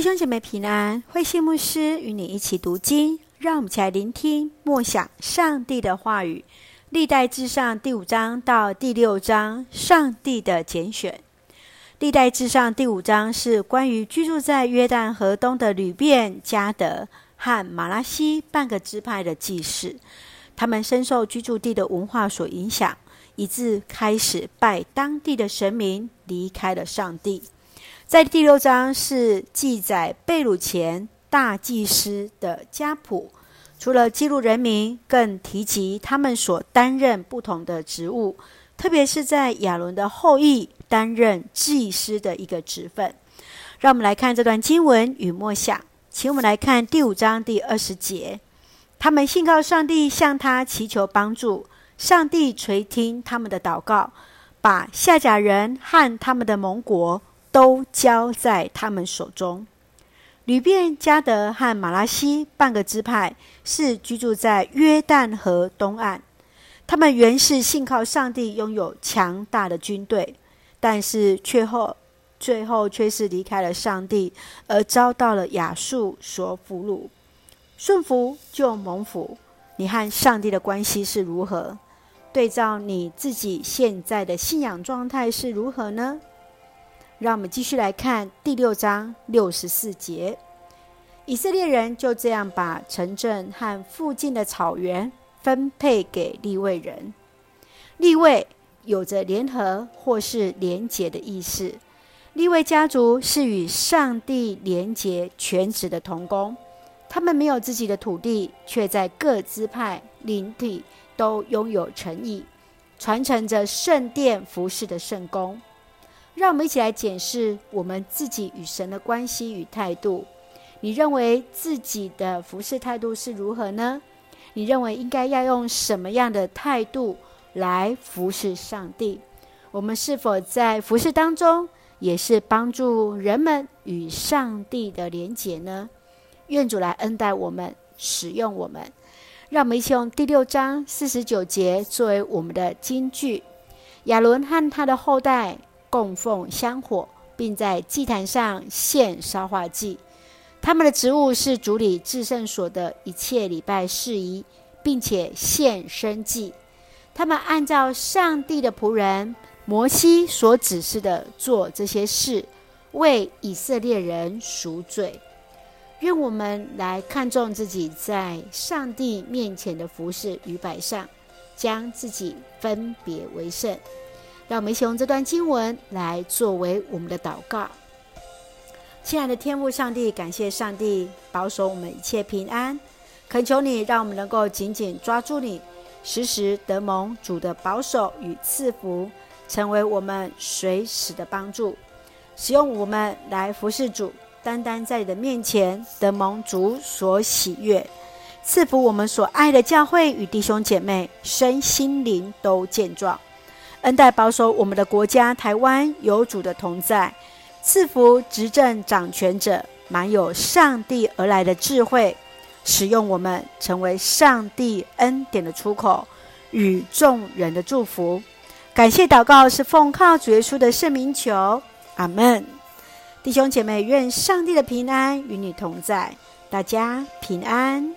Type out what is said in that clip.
弟兄姐妹平安，慧信牧师与你一起读经，让我们一起来聆听默想上帝的话语。历代志上第五章到第六章，上帝的拣选。历代志上第五章是关于居住在约旦河东的流便、迦得和玛拉西半个支派的记事。他们深受居住地的文化所影响，以致开始拜当地的神明，离开了上帝。在第六章是记载贝鲁前大祭司的家谱，除了记录人名，更提及他们所担任不同的职务，特别是在亚伦的后裔担任祭司的一个职分。让我们来看这段经文与默想，请我们来看第五章第二十节：他们信靠上帝，向他祈求帮助，上帝垂听他们的祷告，把夏甲人和他们的盟国。都交在他们手中。吕便、迦得和马拉西半个支派是居住在约旦河东岸。他们原是信靠上帝，拥有强大的军队，但是却后最后却是离开了上帝，而遭到了亚述所俘虏。顺服就蒙福。你和上帝的关系是如何？对照你自己现在的信仰状态是如何呢？让我们继续来看第六章六十四节。以色列人就这样把城镇和附近的草原分配给利未人。利未有着联合或是连结的意思。利未家族是与上帝连结全职的同工，他们没有自己的土地，却在各支派领地都拥有诚意，传承着圣殿服饰的圣工。让我们一起来检视我们自己与神的关系与态度。你认为自己的服侍态度是如何呢？你认为应该要用什么样的态度来服侍上帝？我们是否在服侍当中也是帮助人们与上帝的连结呢？愿主来恩待我们，使用我们。让我们一起用第六章四十九节作为我们的金句：亚伦和他的后代。供奉香火，并在祭坛上献烧化祭。他们的职务是主理至圣所的一切礼拜事宜，并且献生祭。他们按照上帝的仆人摩西所指示的做这些事，为以色列人赎罪。愿我们来看重自己在上帝面前的服事与摆上，将自己分别为圣。让我们一起用这段经文来作为我们的祷告。亲爱的天父上帝，感谢上帝保守我们一切平安，恳求你让我们能够紧紧抓住你，时时得蒙主的保守与赐福，成为我们随时的帮助，使用我们来服侍主，单单在你的面前得蒙主所喜悦，赐福我们所爱的教会与弟兄姐妹，身心灵都健壮。恩待保守我们的国家台湾有主的同在，赐福执政掌权者，满有上帝而来的智慧，使用我们成为上帝恩典的出口与众人的祝福。感谢祷告是奉靠主耶稣的圣名求，阿门。弟兄姐妹，愿上帝的平安与你同在，大家平安。